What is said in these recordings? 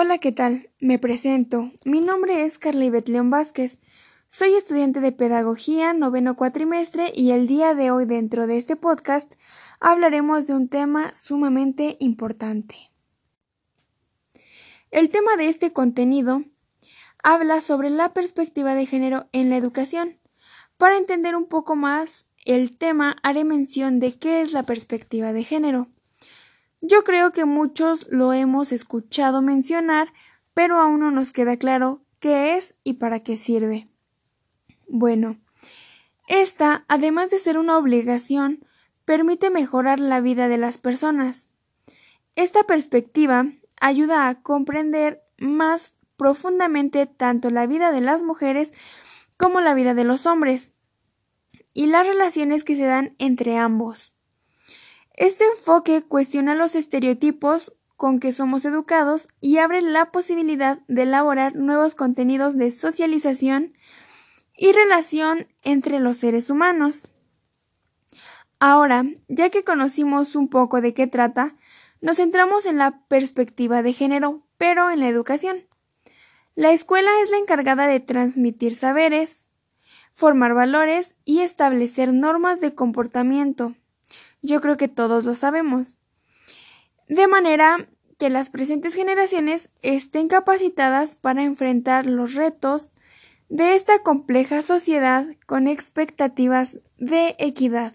Hola, ¿qué tal? Me presento. Mi nombre es Carlibet León Vázquez. Soy estudiante de Pedagogía, noveno cuatrimestre, y el día de hoy, dentro de este podcast, hablaremos de un tema sumamente importante. El tema de este contenido habla sobre la perspectiva de género en la educación. Para entender un poco más el tema, haré mención de qué es la perspectiva de género. Yo creo que muchos lo hemos escuchado mencionar, pero aún no nos queda claro qué es y para qué sirve. Bueno, esta, además de ser una obligación, permite mejorar la vida de las personas. Esta perspectiva ayuda a comprender más profundamente tanto la vida de las mujeres como la vida de los hombres y las relaciones que se dan entre ambos. Este enfoque cuestiona los estereotipos con que somos educados y abre la posibilidad de elaborar nuevos contenidos de socialización y relación entre los seres humanos. Ahora, ya que conocimos un poco de qué trata, nos centramos en la perspectiva de género, pero en la educación. La escuela es la encargada de transmitir saberes, formar valores y establecer normas de comportamiento yo creo que todos lo sabemos. De manera que las presentes generaciones estén capacitadas para enfrentar los retos de esta compleja sociedad con expectativas de equidad.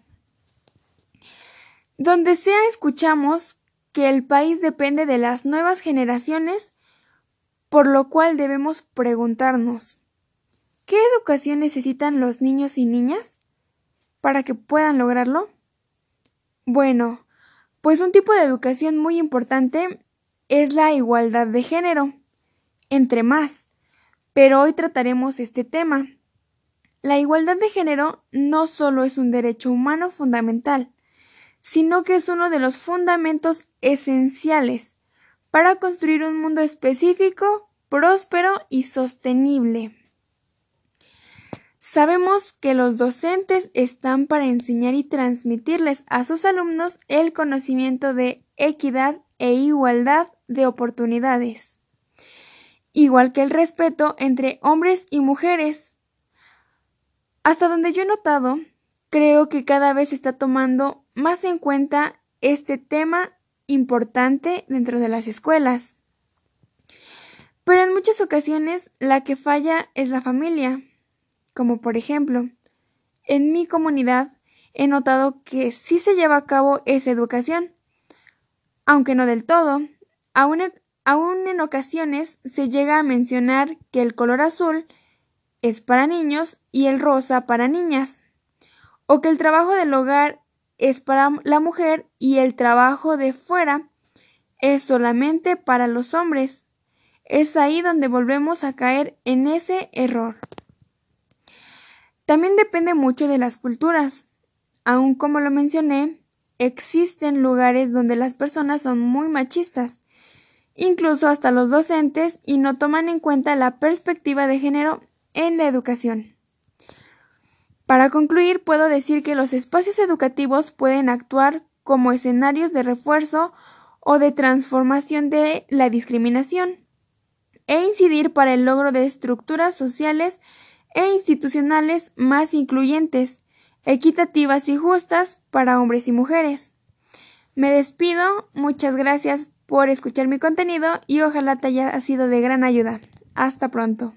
Donde sea escuchamos que el país depende de las nuevas generaciones, por lo cual debemos preguntarnos ¿qué educación necesitan los niños y niñas para que puedan lograrlo? Bueno, pues un tipo de educación muy importante es la igualdad de género, entre más, pero hoy trataremos este tema. La igualdad de género no solo es un derecho humano fundamental, sino que es uno de los fundamentos esenciales para construir un mundo específico, próspero y sostenible. Sabemos que los docentes están para enseñar y transmitirles a sus alumnos el conocimiento de equidad e igualdad de oportunidades, igual que el respeto entre hombres y mujeres. Hasta donde yo he notado, creo que cada vez se está tomando más en cuenta este tema importante dentro de las escuelas. Pero en muchas ocasiones la que falla es la familia como por ejemplo, en mi comunidad he notado que sí se lleva a cabo esa educación, aunque no del todo, aún, en ocasiones se llega a mencionar que el color azul es para niños y el rosa para niñas, o que el trabajo del hogar es para la mujer y el trabajo de fuera es solamente para los hombres. Es ahí donde volvemos a caer en ese error. También depende mucho de las culturas. Aun como lo mencioné, existen lugares donde las personas son muy machistas, incluso hasta los docentes, y no toman en cuenta la perspectiva de género en la educación. Para concluir, puedo decir que los espacios educativos pueden actuar como escenarios de refuerzo o de transformación de la discriminación e incidir para el logro de estructuras sociales e institucionales más incluyentes, equitativas y justas para hombres y mujeres. Me despido, muchas gracias por escuchar mi contenido y ojalá te haya sido de gran ayuda. Hasta pronto.